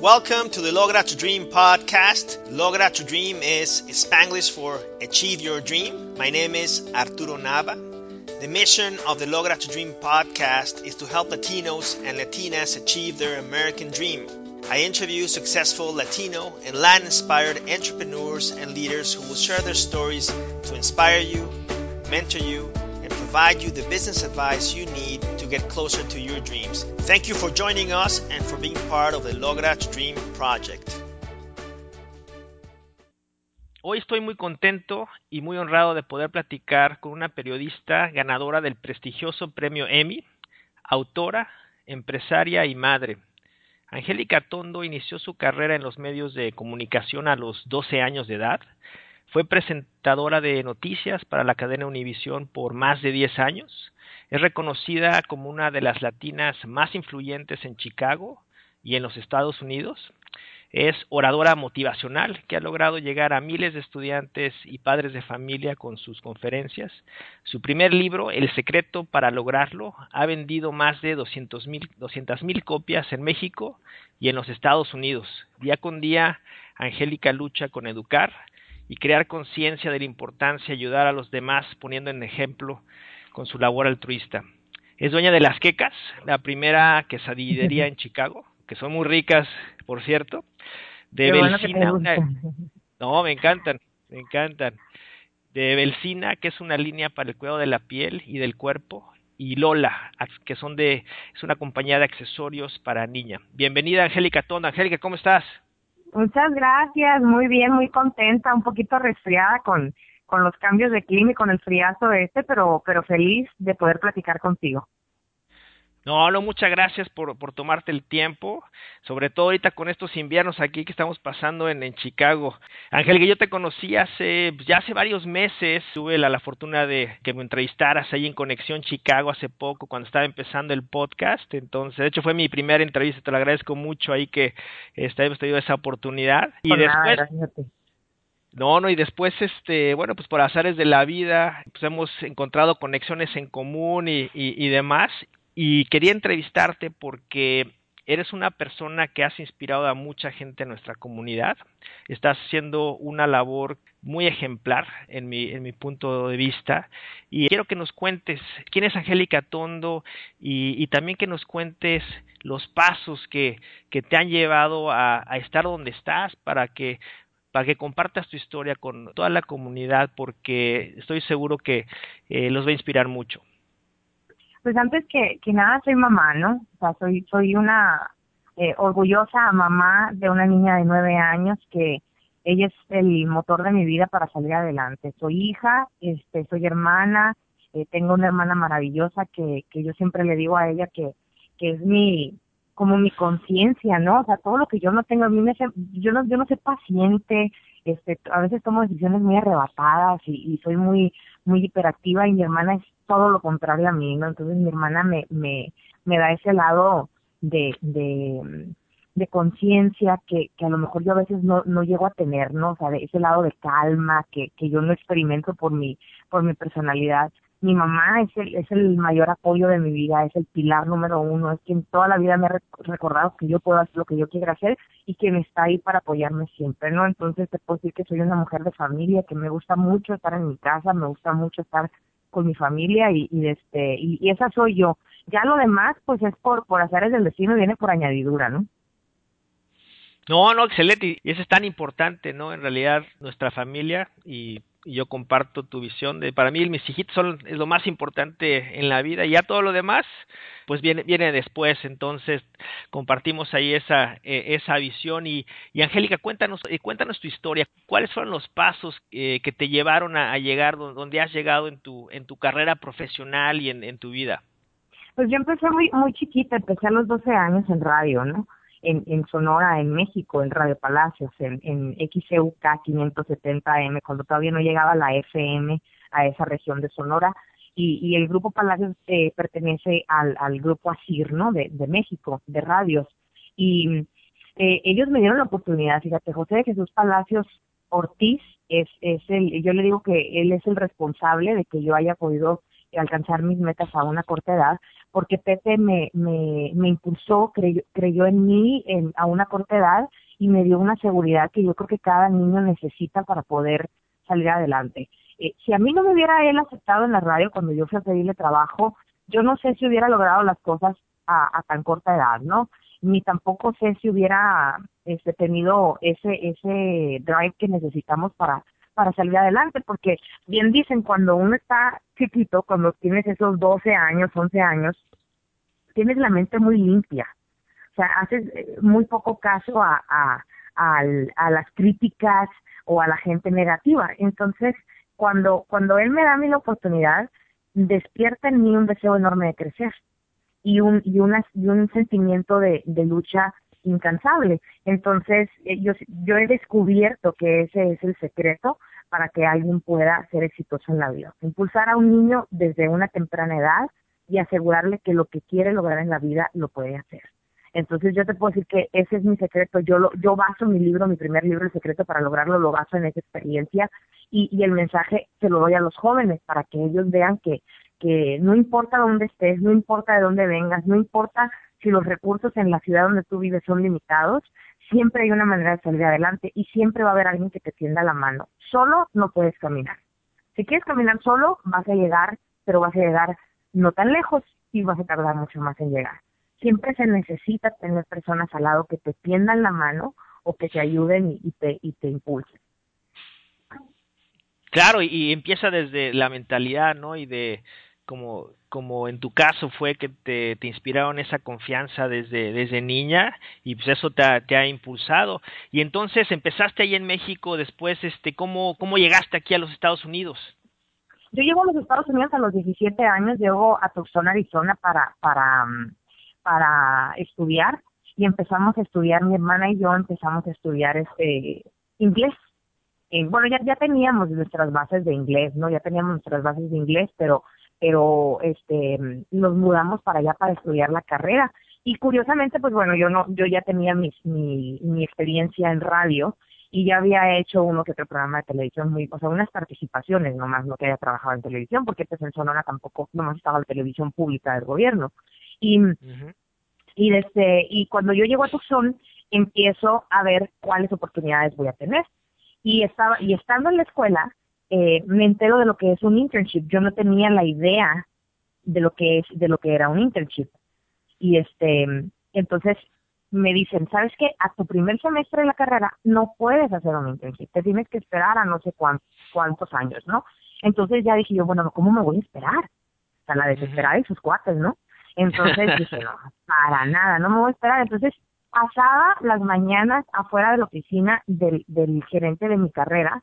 Welcome to the Logra to Dream podcast. Logra to Dream is Spanglish for Achieve Your Dream. My name is Arturo Nava. The mission of the Logra to Dream podcast is to help Latinos and Latinas achieve their American dream. I interview successful Latino and Latin inspired entrepreneurs and leaders who will share their stories to inspire you, mentor you, and provide you the business advice you need to get closer to your dreams. Thank you for joining us and for being part of the Dream project. Hoy estoy muy contento y muy honrado de poder platicar con una periodista ganadora del prestigioso premio Emmy, autora, empresaria y madre. Angélica Tondo inició su carrera en los medios de comunicación a los 12 años de edad. Fue presentadora de noticias para la cadena Univisión por más de 10 años. Es reconocida como una de las latinas más influyentes en Chicago y en los Estados Unidos. Es oradora motivacional que ha logrado llegar a miles de estudiantes y padres de familia con sus conferencias. Su primer libro, El secreto para lograrlo, ha vendido más de 200 mil copias en México y en los Estados Unidos. Día con día, Angélica lucha con educar y crear conciencia de la importancia de ayudar a los demás poniendo en ejemplo con su labor altruista. Es dueña de Las Quecas, la primera quesadillería en Chicago, que son muy ricas, por cierto. De Belcina, no, me encantan, me encantan. De Belcina, que es una línea para el cuidado de la piel y del cuerpo, y Lola, que son de, es una compañía de accesorios para niña. Bienvenida, Angélica Tonda. Angélica, ¿cómo estás? Muchas gracias, muy bien, muy contenta, un poquito resfriada con con los cambios de clima y con el friazo este, pero, pero feliz de poder platicar contigo. No, no, muchas gracias por, por tomarte el tiempo, sobre todo ahorita con estos inviernos aquí que estamos pasando en, en Chicago. Ángel, que yo te conocí hace, pues, ya hace varios meses, tuve la, la, fortuna de que me entrevistaras ahí en Conexión Chicago hace poco, cuando estaba empezando el podcast, entonces, de hecho fue mi primera entrevista, te lo agradezco mucho ahí que este, hemos tenido esa oportunidad. Y después... No, no, y después, este, bueno, pues por azares de la vida, pues hemos encontrado conexiones en común y, y, y demás. Y quería entrevistarte porque eres una persona que has inspirado a mucha gente en nuestra comunidad. Estás haciendo una labor muy ejemplar en mi, en mi punto de vista. Y quiero que nos cuentes quién es Angélica Tondo y, también que nos cuentes los pasos que, que te han llevado a, estar donde estás para que para que compartas tu historia con toda la comunidad porque estoy seguro que eh, los va a inspirar mucho. Pues antes que, que nada soy mamá, ¿no? O sea, soy, soy una eh, orgullosa mamá de una niña de nueve años que ella es el motor de mi vida para salir adelante. Soy hija, este, soy hermana, eh, tengo una hermana maravillosa que, que yo siempre le digo a ella que, que es mi, como mi conciencia, ¿no? O sea, todo lo que yo no tengo, a mí me yo no, yo no soy paciente, este, a veces tomo decisiones muy arrebatadas y, soy muy, muy hiperactiva y mi hermana es todo lo contrario a mí. Entonces mi hermana me, me, me da ese lado de, de, de conciencia que, que a lo mejor yo a veces no, no llego a tener, ¿no? O sea, de ese lado de calma que, que yo no experimento por mi, por mi personalidad mi mamá es el, es el mayor apoyo de mi vida, es el pilar número uno, es quien toda la vida me ha recordado que yo puedo hacer lo que yo quiera hacer y quien está ahí para apoyarme siempre, ¿no? Entonces te puedo decir que soy una mujer de familia, que me gusta mucho estar en mi casa, me gusta mucho estar con mi familia y, y este y, esa soy yo. Ya lo demás pues es por por hacer el destino viene por añadidura, ¿no? No, no, excelente. Y eso es tan importante, ¿no? En realidad, nuestra familia y y yo comparto tu visión de para mí mis hijitos son es lo más importante en la vida y ya todo lo demás pues viene viene después. Entonces compartimos ahí esa eh, esa visión. Y, y Angélica cuéntanos eh, cuéntanos tu historia. Cuáles fueron los pasos eh, que te llevaron a, a, llegar donde has llegado en tu en tu carrera profesional y en, en tu vida pues yo empecé muy muy chiquita empecé a los 12 años en radio no en, en Sonora, en México, en Radio Palacios, en, en XCUK 570M, cuando todavía no llegaba la FM a esa región de Sonora. Y, y el Grupo Palacios eh, pertenece al, al Grupo ASIR, ¿no? De, de México, de radios. Y eh, ellos me dieron la oportunidad, fíjate, José de Jesús Palacios Ortiz es, es el, yo le digo que él es el responsable de que yo haya podido alcanzar mis metas a una corta edad, porque Pepe me, me, me impulsó, creyó, creyó en mí en, a una corta edad y me dio una seguridad que yo creo que cada niño necesita para poder salir adelante. Eh, si a mí no me hubiera él aceptado en la radio cuando yo fui a pedirle trabajo, yo no sé si hubiera logrado las cosas a, a tan corta edad, ¿no? Ni tampoco sé si hubiera este, tenido ese, ese drive que necesitamos para, para salir adelante, porque bien dicen, cuando uno está chiquito, cuando tienes esos 12 años, 11 años, tienes la mente muy limpia. O sea, haces eh, muy poco caso a, a, a, las críticas o a la gente negativa. Entonces, cuando, cuando él me da a mí la oportunidad, despierta en mí un deseo enorme de crecer y un, y una, y un sentimiento de, de lucha incansable. Entonces, eh, yo, yo he descubierto que ese es el secreto para que alguien pueda ser exitoso en la vida. Impulsar a un niño desde una temprana edad y asegurarle que lo que quiere lograr en la vida lo puede hacer. Entonces yo te puedo decir que ese es mi secreto. Yo lo, yo baso mi libro, mi primer libro, El secreto para lograrlo, lo baso en esa experiencia y, y el mensaje se lo doy a los jóvenes para que ellos vean que, que no importa dónde estés, no importa de dónde vengas, no importa si los recursos en la ciudad donde tú vives son limitados, siempre hay una manera de salir adelante y siempre va a haber alguien que te tienda la mano. Solo no puedes caminar. Si quieres caminar solo, vas a llegar, pero vas a llegar no tan lejos y vas a tardar mucho más en llegar siempre se necesita tener personas al lado que te tiendan la mano o que te ayuden y, te, y te impulsen. Claro, y, empieza desde la mentalidad, ¿no? Y de como como en tu caso fue que te, te inspiraron esa confianza desde, desde niña y pues eso te ha, te ha impulsado. Y entonces empezaste ahí en México, después, este, ¿cómo, ¿cómo llegaste aquí a los Estados Unidos? Yo llego a los Estados Unidos a los 17 años, llego a Tucson, Arizona para, para para estudiar y empezamos a estudiar, mi hermana y yo empezamos a estudiar este inglés. Eh, bueno, ya, ya teníamos nuestras bases de inglés, ¿no? Ya teníamos nuestras bases de inglés, pero, pero este, nos mudamos para allá para estudiar la carrera. Y curiosamente, pues bueno, yo no, yo ya tenía mi, mi, mi experiencia en radio y ya había hecho uno que otro programa de televisión muy, o sea, unas participaciones nomás, no que haya trabajado en televisión, porque pues en Sonora tampoco nomás estaba la televisión pública del gobierno. Y, y, desde, y cuando yo llego a Tucson, empiezo a ver cuáles oportunidades voy a tener. Y, estaba, y estando en la escuela, eh, me entero de lo que es un internship. Yo no tenía la idea de lo que es, de lo que era un internship. Y este, entonces me dicen, ¿sabes qué? A tu primer semestre de la carrera no puedes hacer un internship, te tienes que esperar a no sé cuántos, cuántos años, ¿no? Entonces ya dije yo, bueno, ¿cómo me voy a esperar? O sea, la desesperada de sus cuates, ¿no? Entonces dije, no, para nada, no me voy a esperar. Entonces pasaba las mañanas afuera de la oficina del, del gerente de mi carrera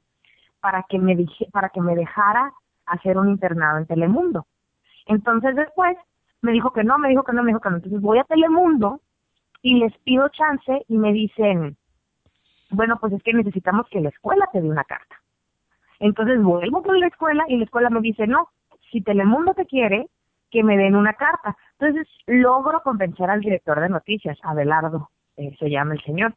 para que me dije, para que me dejara hacer un internado en Telemundo. Entonces después me dijo que no, me dijo que no, me dijo que no. Entonces voy a Telemundo y les pido chance y me dicen, bueno, pues es que necesitamos que la escuela te dé una carta. Entonces vuelvo con la escuela y la escuela me dice, no, si Telemundo te quiere, que me den una carta. Entonces logro convencer al director de noticias, Abelardo, eh, se llama el señor,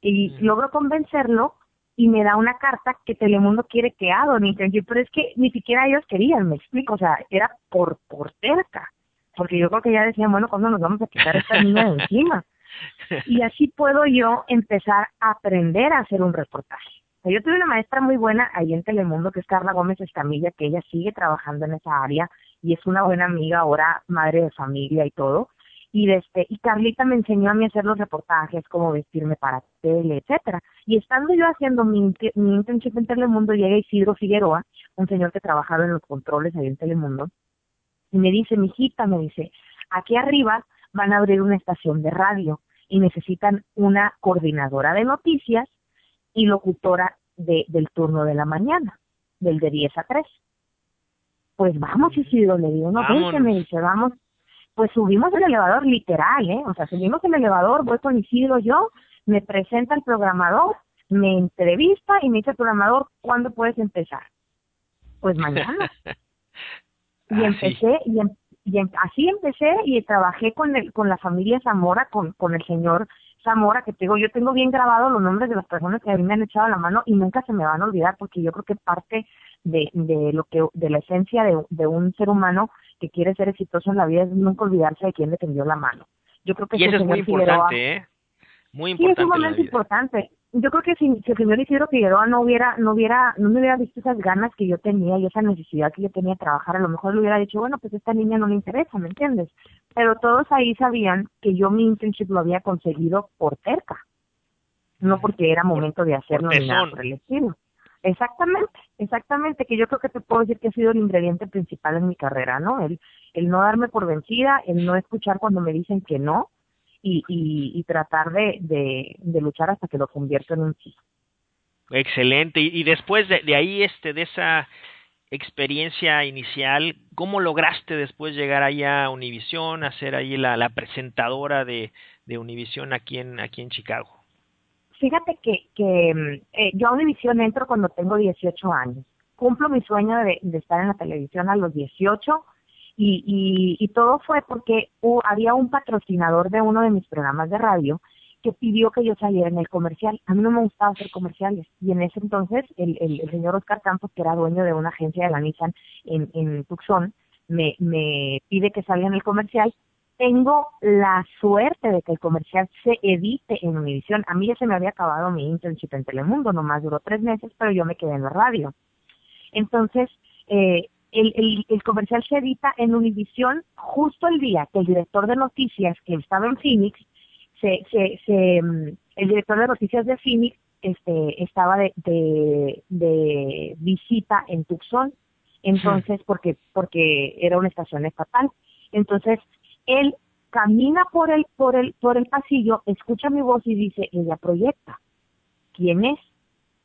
y logro convencerlo y me da una carta que Telemundo quiere que un pero es que ni siquiera ellos querían, me explico, o sea, era por, por cerca, porque yo creo que ya decían, bueno, ¿cuándo nos vamos a quitar esta niña de encima? Y así puedo yo empezar a aprender a hacer un reportaje. yo tuve una maestra muy buena ahí en Telemundo, que es Carla Gómez Escamilla, que ella sigue trabajando en esa área, y es una buena amiga, ahora madre de familia y todo. Y este, y Carlita me enseñó a mí a hacer los reportajes, cómo vestirme para tele, etcétera. Y estando yo haciendo mi, mi internship en Telemundo, llega Isidro Figueroa, un señor que trabajaba en los controles ahí en Telemundo, y me dice, mijita, me dice, aquí arriba van a abrir una estación de radio y necesitan una coordinadora de noticias y locutora de, del turno de la mañana, del de 10 a 3 pues vamos Isidro, le digo, no, que me dice, vamos, pues subimos el elevador literal, ¿eh? O sea, subimos el elevador, voy con Isidro yo, me presenta el programador, me entrevista y me dice el programador, ¿cuándo puedes empezar? Pues mañana. y empecé, y, em, y em, así empecé y trabajé con el, con la familia Zamora, con, con el señor Zamora, que tengo, yo tengo bien grabado los nombres de las personas que a mí me han echado la mano y nunca se me van a olvidar porque yo creo que parte de, de lo que, de la esencia de, de un ser humano que quiere ser exitoso en la vida es nunca olvidarse de quién le tendió la mano. Yo creo que y eso es muy importante, ¿eh? Muy importante. Sí, es sumamente importante. Yo creo que si, si el señor Isidro Figueroa no hubiera, no hubiera, no me hubiera visto esas ganas que yo tenía y esa necesidad que yo tenía de trabajar, a lo mejor le hubiera dicho, bueno, pues esta niña no le interesa, ¿me entiendes? Pero todos ahí sabían que yo mi internship lo había conseguido por cerca, no porque era momento de hacerlo ni nada por el estilo. Exactamente, exactamente, que yo creo que te puedo decir que ha sido el ingrediente principal en mi carrera, ¿no? El, el no darme por vencida, el no escuchar cuando me dicen que no y, y, tratar de, de, luchar hasta que lo convierto en un sí. Excelente, y, después de, de ahí, este, de esa experiencia inicial, ¿cómo lograste después llegar allá a Univisión, a ser ahí la, la presentadora de, de Univisión aquí en, aquí en Chicago? Fíjate que, que mm, eh, yo a Univisión entro cuando tengo 18 años. Cumplo mi sueño de, estar en la televisión a los 18 y, y, todo fue porque había un patrocinador de uno de mis programas de radio que pidió que yo saliera en el comercial. A mí no me gustaba hacer comerciales. Y en ese entonces el, el, señor Oscar Campos, que era dueño de una agencia de la Nissan en, en Tucson, me, me pide que salga en el comercial tengo la suerte de que el comercial se edite en Univisión. A mí ya se me había acabado mi internship en Telemundo, nomás duró tres meses, pero yo me quedé en la radio. Entonces, eh, el, el, el, comercial se edita en Univisión justo el día que el director de noticias, que estaba en Phoenix, se, se, se, mm, el director de noticias de Phoenix este, estaba de, de, de visita en Tucson, entonces, porque, porque era una estación estatal. Entonces, él camina por el, por el, por el pasillo, escucha mi voz y dice, ella proyecta. ¿Quién es?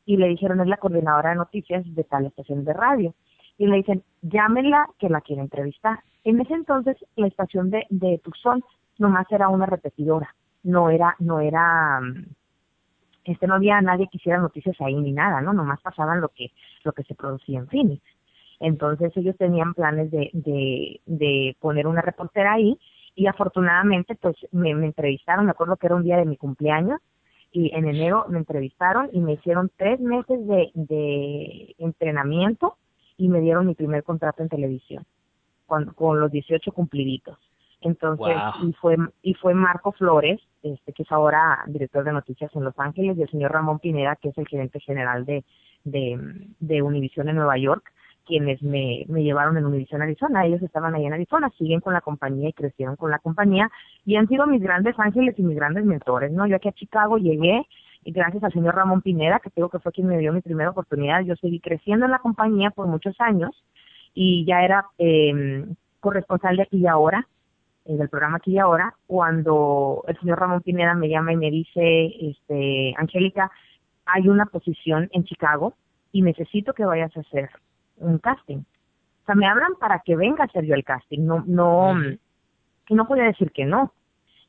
Y le dijeron, es la coordinadora de noticias de tal estación de radio. Y le dicen, llámenla que la quiere entrevistar. En ese entonces, la estación de, de Tucson nomás era una repetidora. No era, no era, este, no había nadie que hiciera noticias ahí ni nada, ¿no? Nomás pasaban lo que, lo que se producía en Phoenix. Entonces ellos tenían planes de, de, de poner una reportera ahí y afortunadamente pues me, me entrevistaron, me acuerdo que era un día de mi cumpleaños y en enero me entrevistaron y me hicieron tres meses de, de entrenamiento y me dieron mi primer contrato en televisión con, con los 18 cumpliditos. Entonces, y fue y fue Marco Flores, este que es ahora director de noticias en Los Ángeles, y el señor Ramón Pineda, que es el gerente general de, de, de Univision en Nueva York, quienes me, me llevaron en Univision Arizona. Ellos estaban ahí en Arizona, siguen con la compañía y crecieron con la compañía y han sido mis grandes ángeles y mis grandes mentores, ¿no? Yo aquí a Chicago llegué y gracias al señor Ramón Pineda, que creo que fue quien me dio mi primera oportunidad, yo seguí creciendo en la compañía por muchos años y ya era eh, corresponsal de aquí y ahora, eh, del programa aquí y ahora, cuando el señor Ramón Pineda me llama y me dice, este, Angélica, hay una posición en Chicago y necesito que vayas a hacer un casting. O sea, me hablan para que venga a hacer yo el casting, no, no, no podía decir que no.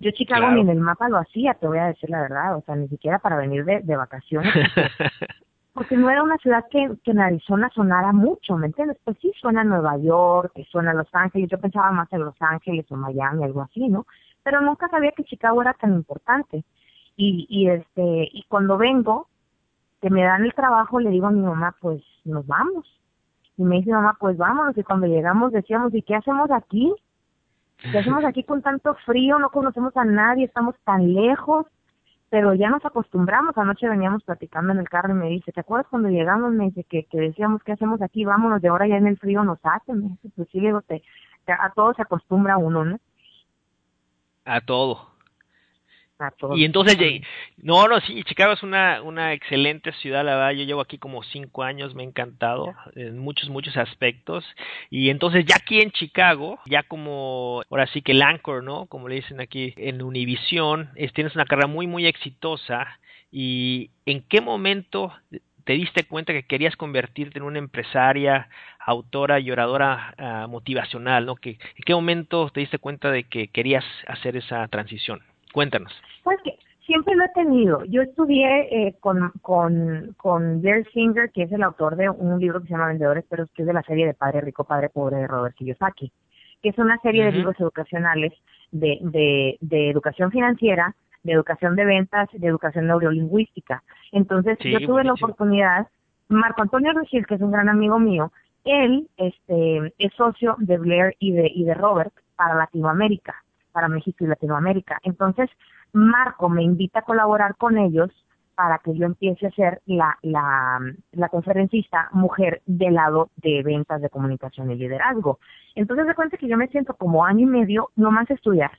Yo Chicago ni en el mapa lo hacía, te voy a decir la verdad, o sea, ni siquiera para venir de, de vacaciones. Porque, no era una ciudad que, que en Arizona sonara mucho, ¿me entiendes? Pues sí, suena Nueva York, que suena Los Ángeles, yo pensaba más en Los Ángeles o Miami, algo así, ¿no? Pero nunca sabía que Chicago era tan importante. Y, y este, y cuando vengo, que me dan el trabajo, le digo a mi mamá, pues nos vamos. Y me dice mamá, pues vámonos. Y cuando llegamos decíamos, ¿y qué hacemos aquí? ¿Qué hacemos aquí con tanto frío? No conocemos a nadie, estamos tan lejos. Pero ya nos acostumbramos. Anoche veníamos platicando en el carro y me dice, ¿te acuerdas cuando llegamos? Me dice que, que decíamos, ¿qué hacemos aquí? Vámonos, de ahora ya en el frío nos hacen. Me dice, pues sí, digo, te, a todo se acostumbra uno, ¿no? A todo. Y entonces, no, no, sí, Chicago es una, una excelente ciudad, la verdad, yo llevo aquí como cinco años, me ha encantado en muchos, muchos aspectos. Y entonces ya aquí en Chicago, ya como, ahora sí que el anchor, ¿no? Como le dicen aquí en Univision, tienes una carrera muy, muy exitosa. ¿Y en qué momento te diste cuenta que querías convertirte en una empresaria, autora y oradora ah, motivacional, ¿no? Que, ¿En qué momento te diste cuenta de que querías hacer esa transición? Cuéntanos. Pues que siempre lo he tenido. Yo estudié eh, con, con, con Jerry Singer, que es el autor de un libro que se llama Vendedores, pero que es de la serie de Padre Rico, Padre Pobre de Robert Kiyosaki, que es una serie de libros educacionales de, de, de educación financiera, de educación de ventas, de educación neurolingüística. Entonces, yo tuve la oportunidad Marco Antonio Regil, que es un gran amigo mío, él este, es socio de Blair y de, y de Robert para Latinoamérica, para México y Latinoamérica. Entonces, Marco me invita a colaborar con ellos para que yo empiece a ser la, la, conferencista mujer del lado de ventas de comunicación y liderazgo. Entonces, de cuenta que yo me siento como año y medio nomás estudiar.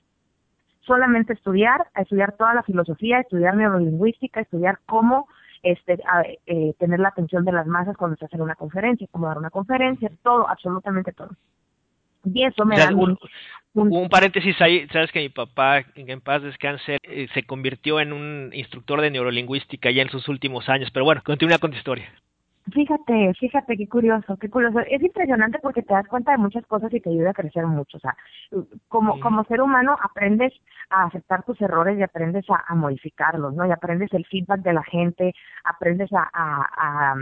Solamente estudiar, a estudiar toda la filosofía, estudiar neurolingüística, estudiar cómo este, eh, tener la atención de las masas cuando se hace una conferencia, cómo dar una conferencia, todo, absolutamente todo. Y eso me da un, un, paréntesis ahí, sabes que mi papá, en paz descanse, eh, se convirtió en un instructor de neurolingüística ya en sus últimos años, pero bueno, continúa con tu historia. Fíjate, fíjate, qué curioso, qué curioso. Es impresionante porque te das cuenta de muchas cosas y te ayuda a crecer mucho. O sea, como, como ser humano aprendes a aceptar tus errores y aprendes a, modificarlos, ¿no? Y aprendes el feedback de la gente, aprendes a, a, a,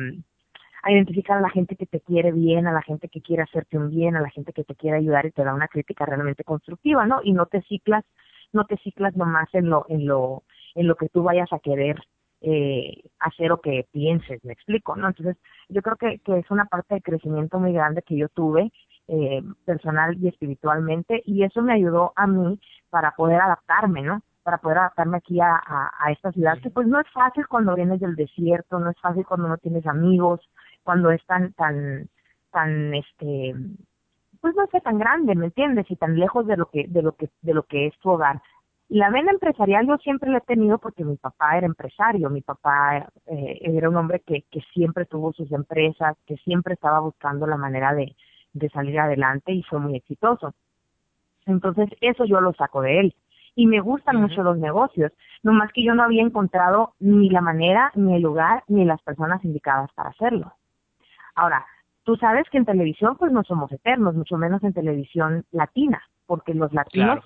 identificar a la gente que te quiere bien, a la gente que quiere hacerte un bien, a la gente que te quiere ayudar y te da una crítica realmente constructiva, ¿no? Y no te ciclas, no te ciclas nomás en lo, en lo, en lo que tú vayas a querer eh, hacer lo que pienses, me explico, ¿no? Entonces, yo creo que, que es una parte de crecimiento muy grande que yo tuve, eh, personal y espiritualmente, y eso me ayudó a mí para poder adaptarme, ¿no? Para poder adaptarme aquí a, a, esta ciudad, que pues no es fácil cuando vienes del desierto, no es fácil cuando no tienes amigos, cuando es tan, tan, tan, este, pues no sé, tan grande, ¿me entiendes? Y tan lejos de lo que, de lo que, de lo que es tu hogar. La vena empresarial yo siempre la he tenido porque mi papá era empresario, mi papá eh, era un hombre que, que siempre tuvo sus empresas, que siempre estaba buscando la manera de, de salir adelante y fue muy exitoso. Entonces eso yo lo saco de él. Y me gustan mucho los negocios, nomás que yo no había encontrado ni la manera, ni el lugar, ni las personas indicadas para hacerlo. Ahora, tú sabes que en televisión pues no somos eternos, mucho menos en televisión latina, porque los latinos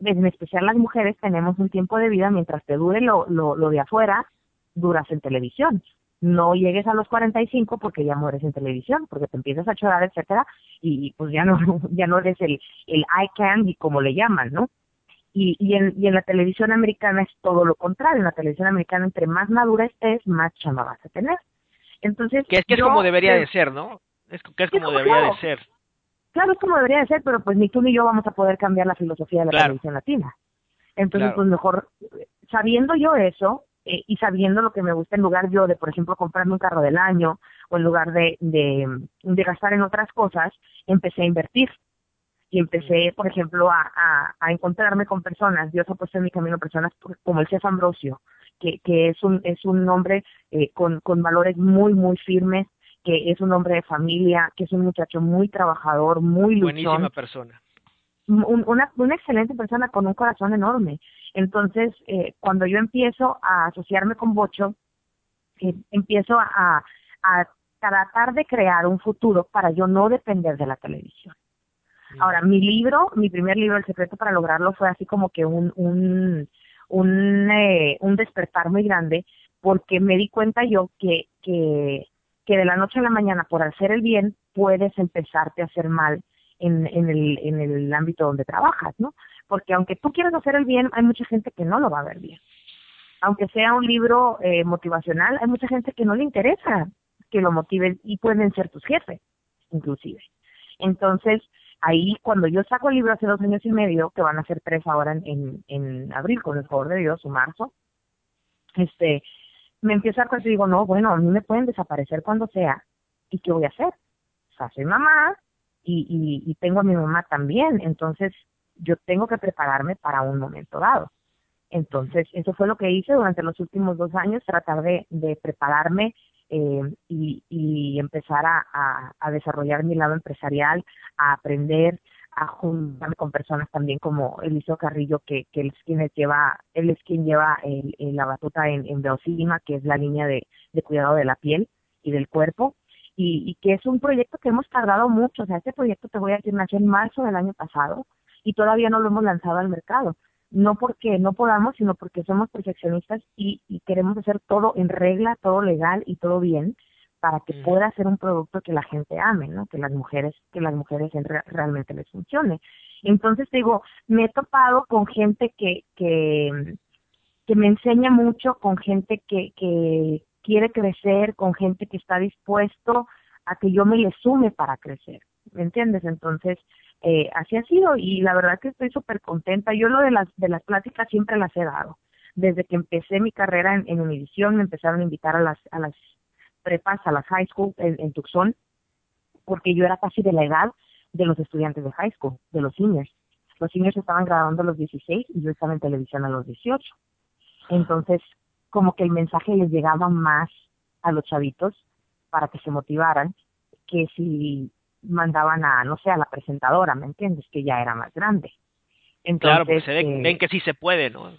en especial las mujeres, tenemos un tiempo de vida mientras te dure lo, lo, lo de afuera, duras en televisión. No llegues a los 45 porque ya mueres en televisión, porque te empiezas a chorar, etcétera, y pues ya no, ya no eres el, el eye candy como le llaman, ¿no? Y, y, en, y en la televisión americana es todo lo contrario. En la televisión americana, entre más madura estés, más chama vas a tener. Entonces. Que es que es como debería de ser, ¿no? Es que es como debería de ser. Claro, es como debería de ser, pero pues ni tú ni yo vamos a poder cambiar la filosofía de la televisión latina. Entonces, pues mejor, sabiendo yo eso eh, y sabiendo lo que me gusta, en lugar yo de, por ejemplo, comprarme un carro del año o en lugar de, de, de gastar en otras cosas, empecé a invertir. Y empecé, por ejemplo, a, a, a encontrarme con personas. Dios ha puesto en mi camino personas como el chef Ambrosio, que, que es un es un hombre eh, con, con valores muy, muy firmes, que es un hombre de familia, que es un muchacho muy trabajador, muy luchón. Buenísima persona. una, una excelente persona con un corazón enorme. Entonces, eh, cuando yo empiezo a asociarme con Bocho, eh, empiezo a, a tratar de crear un futuro para yo no depender de la televisión. Ahora, mi libro, mi primer libro, El secreto para lograrlo, fue así como que un, un, un, eh, un despertar muy grande, porque me di cuenta yo que, que que de la noche a la mañana por hacer el bien puedes empezarte a hacer mal en, en, el, en el ámbito donde trabajas, ¿no? Porque aunque tú quieras hacer el bien, hay mucha gente que no lo va a ver bien. Aunque sea un libro eh, motivacional, hay mucha gente que no le interesa que lo motive y pueden ser tus jefes, inclusive. Entonces, ahí cuando yo saco el libro hace dos años y medio, que van a ser tres ahora en, en, en abril, con el favor de Dios, o marzo, este, me empiezo a dar y digo, no, bueno, a mí me pueden desaparecer cuando sea. ¿Y qué voy a hacer? O sea, soy mamá y, y, y tengo a mi mamá también. Entonces, yo tengo que prepararme para un momento dado. Entonces, eso fue lo que hice durante los últimos dos años, tratar de, de prepararme eh, y, empezar a desarrollar mi lado empresarial, a aprender, a juntarme con personas también como Eliseo Carrillo, que, que él es quien lleva, él es quien lleva el, la batuta en, en Beocima, que es la línea de, de cuidado de la piel y del cuerpo, y, y que es un proyecto que hemos tardado mucho, o sea, este proyecto te voy a decir, nació en marzo del año pasado y todavía no lo hemos lanzado al mercado. No porque no podamos, sino porque somos perfeccionistas y, y queremos hacer todo en regla, todo legal y todo bien para que pueda ser un producto que la gente ame, ¿no? Que las mujeres, que las mujeres realmente les funcione. Entonces digo, me he topado con gente que, que, que me enseña mucho, con gente que, que, quiere crecer, con gente que está dispuesto a que yo me le sume para crecer, ¿me entiendes? Entonces, eh, así ha sido y la verdad que estoy súper contenta. Yo lo de las, de las pláticas siempre las he dado. Desde que empecé mi carrera en, en Univisión me empezaron a invitar a las, a las prepas, a las high school en, en Tucson, porque yo era casi de la edad de los estudiantes de high school, de los seniors. Los seniors estaban graduando a los 16 y yo estaba en televisión a los 18. Entonces, como que el mensaje les llegaba más a los chavitos para que se motivaran que si mandaban a, no sé, a la presentadora, ¿me entiendes? Que ya era más grande. Entonces, claro, porque se ven, ven, que sí se puede, ¿no?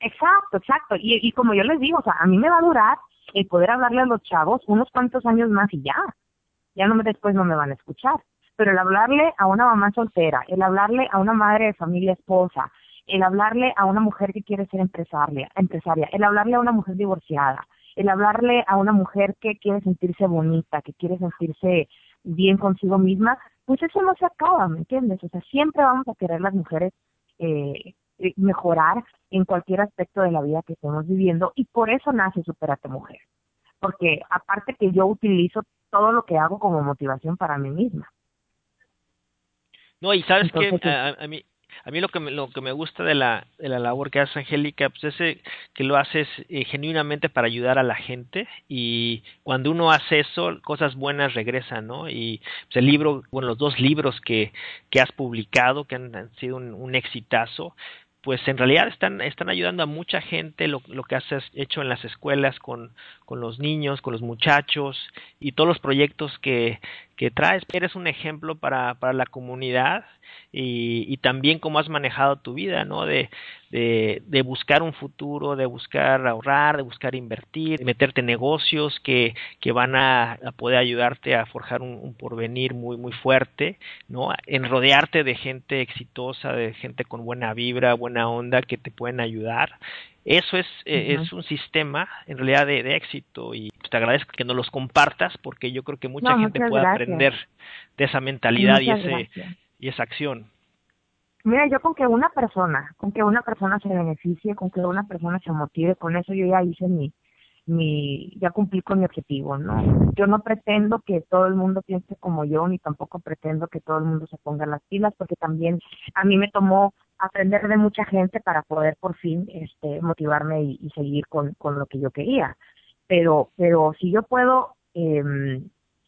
Exacto, exacto. Y, y como yo les digo, o sea, a mí me va a durar el poder hablarle a los chavos unos cuantos años más y ya. Ya no me, después no me van a escuchar. Pero el hablarle a una mamá soltera, el hablarle a una madre de familia esposa, el hablarle a una mujer que quiere ser empresaria, empresaria, el hablarle a una mujer divorciada, el hablarle a una mujer que quiere sentirse bonita, que quiere sentirse bien consigo misma, pues eso no se acaba, ¿me entiendes? O sea, siempre vamos a querer las mujeres eh, eh, mejorar en cualquier aspecto de la vida que estemos viviendo y por eso nace Superate Mujer. Porque aparte que yo utilizo todo lo que hago como motivación para mí misma. No, y sabes que pues a, mí a mí lo que me, lo que me gusta de la, de la labor que hace Angélica, pues es que lo haces eh, genuinamente para ayudar a la gente y cuando uno hace eso, cosas buenas regresan, ¿no? Y pues, el libro, bueno, los dos libros que, que has publicado, que han, sido un, un exitazo, pues en realidad están, están ayudando a mucha gente lo, lo que has hecho en las escuelas con, con los niños, con los muchachos y todos los proyectos que, que traes. Eres un ejemplo para, para la comunidad y, y también cómo has manejado tu vida, ¿no? De, de, buscar un futuro, de buscar ahorrar, de buscar invertir, de meterte en negocios que, que van a, a poder ayudarte a forjar un, un, porvenir muy, muy fuerte, ¿no? En rodearte de gente exitosa, de gente con buena vibra, buena onda que te pueden ayudar eso es, eh, es un sistema en realidad de, de, éxito y te agradezco que nos los compartas porque yo creo que mucha no, gente puede gracias. aprender de esa mentalidad muchas y ese gracias. y esa acción. Mira, yo con que una persona, con que una persona se beneficie, con que una persona se motive, con eso yo ya hice mi, mi, ya cumplí con mi objetivo, ¿no? Yo no pretendo que todo el mundo piense como yo, ni tampoco pretendo que todo el mundo se ponga las pilas, porque también a mí me tomó aprender de mucha gente para poder por fin este motivarme y, seguir con, con lo que yo quería. Pero pero si yo puedo eh,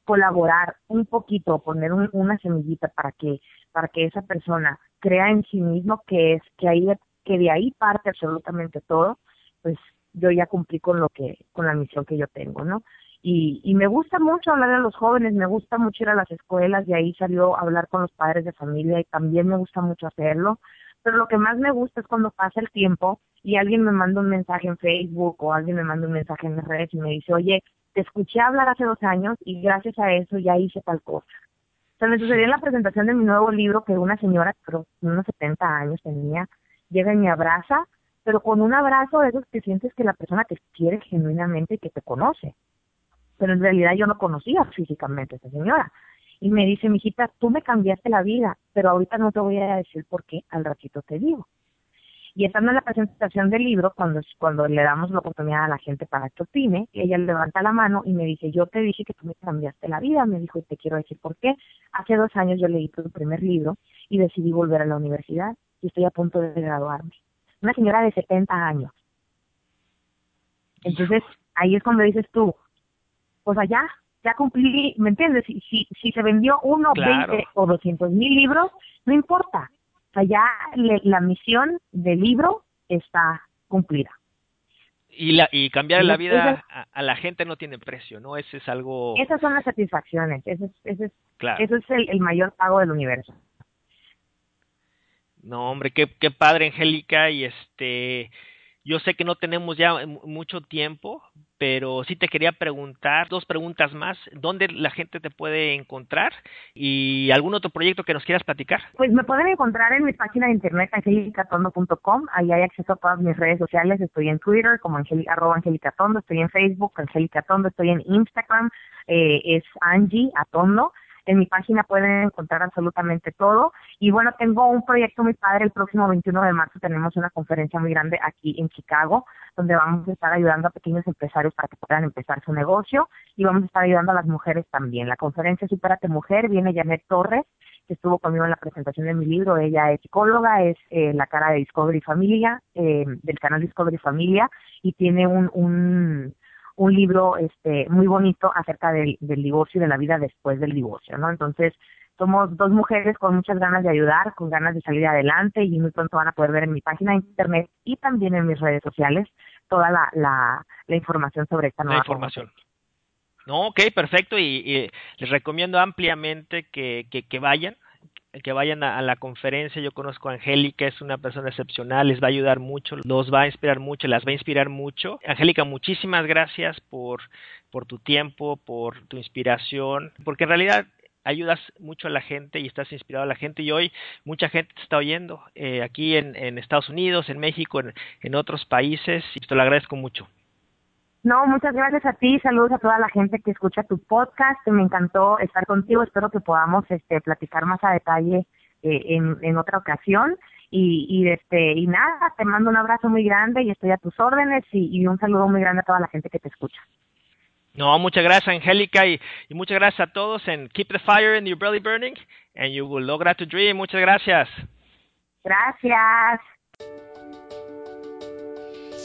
colaborar un poquito poner un, una semillita para que para que esa persona crea en sí mismo que es que ahí que de ahí parte absolutamente todo pues yo ya cumplí con lo que con la misión que yo tengo no y, y me gusta mucho hablar a los jóvenes, me gusta mucho ir a las escuelas, y ahí salió a hablar con los padres de familia y también me gusta mucho hacerlo pero lo que más me gusta es cuando pasa el tiempo y alguien me manda un mensaje en Facebook o alguien me manda un mensaje en las redes y me dice, oye, te escuché hablar hace dos años y gracias a eso ya hice tal cosa. O me sucedió en la presentación de mi nuevo libro que una señora, pero unos 70 años tenía, llega y me abraza, pero con un abrazo de esos que sientes que la persona te quiere genuinamente y que te conoce. Pero en realidad yo no conocía físicamente a esa señora y me dice, mijita, tú me cambiaste la vida, pero ahorita no te voy a decir por qué, al ratito te digo. Y estando en la presentación del libro, cuando, cuando le damos la oportunidad a la gente para que opine, ella levanta la mano y me dice, yo te dije que tú me cambiaste la vida, me dijo, y te quiero decir por qué. Hace dos años yo leí tu primer libro y decidí volver a la universidad y estoy a punto de graduarme. Una señora de 70 años. Entonces, ahí es cuando dices tú, pues allá, ya cumplí, ¿me entiendes? Si, si, si se vendió uno, Claro. 20 o 200 mil libros, no importa. O sea, ya le- la misión del libro está cumplida. Y la y cambiar Y la vida a, a la gente no tiene precio, ¿no? Ese es algo Esas son las satisfacciones, ese es, ese es, claro. eso es el, el mayor pago del universo. No, hombre, qué, qué padre, Angélica, y este, yo sé que no tenemos ya mu- mucho tiempo, pero sí te quería preguntar dos preguntas más. ¿Dónde la gente te puede encontrar? ¿Y algún otro proyecto que nos quieras platicar? Pues me pueden encontrar en mi página de internet angelicatondo.com, ahí hay acceso a todas mis redes sociales, estoy en Twitter como Angeli, arroba angelicatondo, estoy en Facebook, Angelica Tondo, estoy en Instagram, eh, es Angie Atondo, En mi página pueden encontrar absolutamente todo. Y bueno, tengo un proyecto muy padre. El próximo 21 de marzo tenemos una conferencia muy grande aquí en Chicago, donde vamos a estar ayudando a pequeños empresarios para que puedan empezar su negocio y vamos a estar ayudando a las mujeres también. La conferencia Superate Mujer viene Janet Torres que estuvo conmigo en la presentación de mi libro. Ella es psicóloga, es eh, la cara de Discovery Familia, eh, del canal Discovery Familia, y tiene un, un, un libro este muy bonito acerca del, del divorcio y de la vida después del divorcio, ¿no? Entonces, somos dos mujeres con muchas ganas de ayudar, con ganas de salir adelante y muy pronto van a poder ver en mi página de internet y también en mis redes sociales toda la, la, la información sobre esta nueva la información. No, ok, perfecto. Y, les recomiendo ampliamente que, que, vayan, que vayan a, la conferencia. Yo conozco a Angélica, es una persona excepcional, les va a ayudar mucho, los va a inspirar mucho, las va a inspirar mucho. Angélica, muchísimas gracias por, por tu tiempo, por tu inspiración, porque en realidad ayudas mucho a la gente y estás inspirado a la gente y hoy mucha gente te está oyendo eh, aquí en, Estados Unidos, en México, en, en otros países y te lo agradezco mucho. No, muchas gracias a ti, saludos a toda la gente que escucha tu podcast, me encantó estar contigo, espero que podamos este, platicar más a detalle eh, en, en otra ocasión y, y este y nada, te mando un abrazo muy grande y estoy a tus órdenes y, y un saludo muy grande a toda la gente que te escucha. No, muchas gracias Angélica y, y, muchas gracias a todos en Keep the Fire in Your Belly Burning and you will lograr to dream. Muchas gracias. Gracias.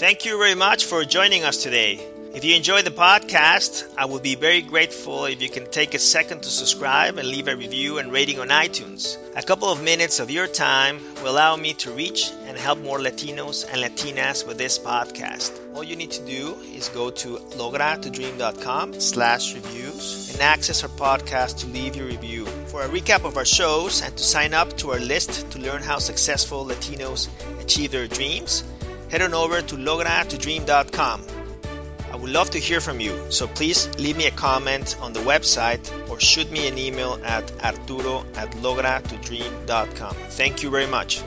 Thank you very much for joining us today. If you enjoy the podcast, I would be very grateful if you can take a second to subscribe and leave a review and rating on iTunes. A couple of minutes of your time will allow me to reach and help more Latinos and Latinas with this podcast. All you need to do is go to logratodream.com slash reviews and access our podcast to leave your review. For a recap of our shows and to sign up to our list to learn how successful Latinos achieve their dreams, head on over to logratodream.com. I would love to hear from you, so please leave me a comment on the website or shoot me an email at arturo at logratodream.com. Thank you very much.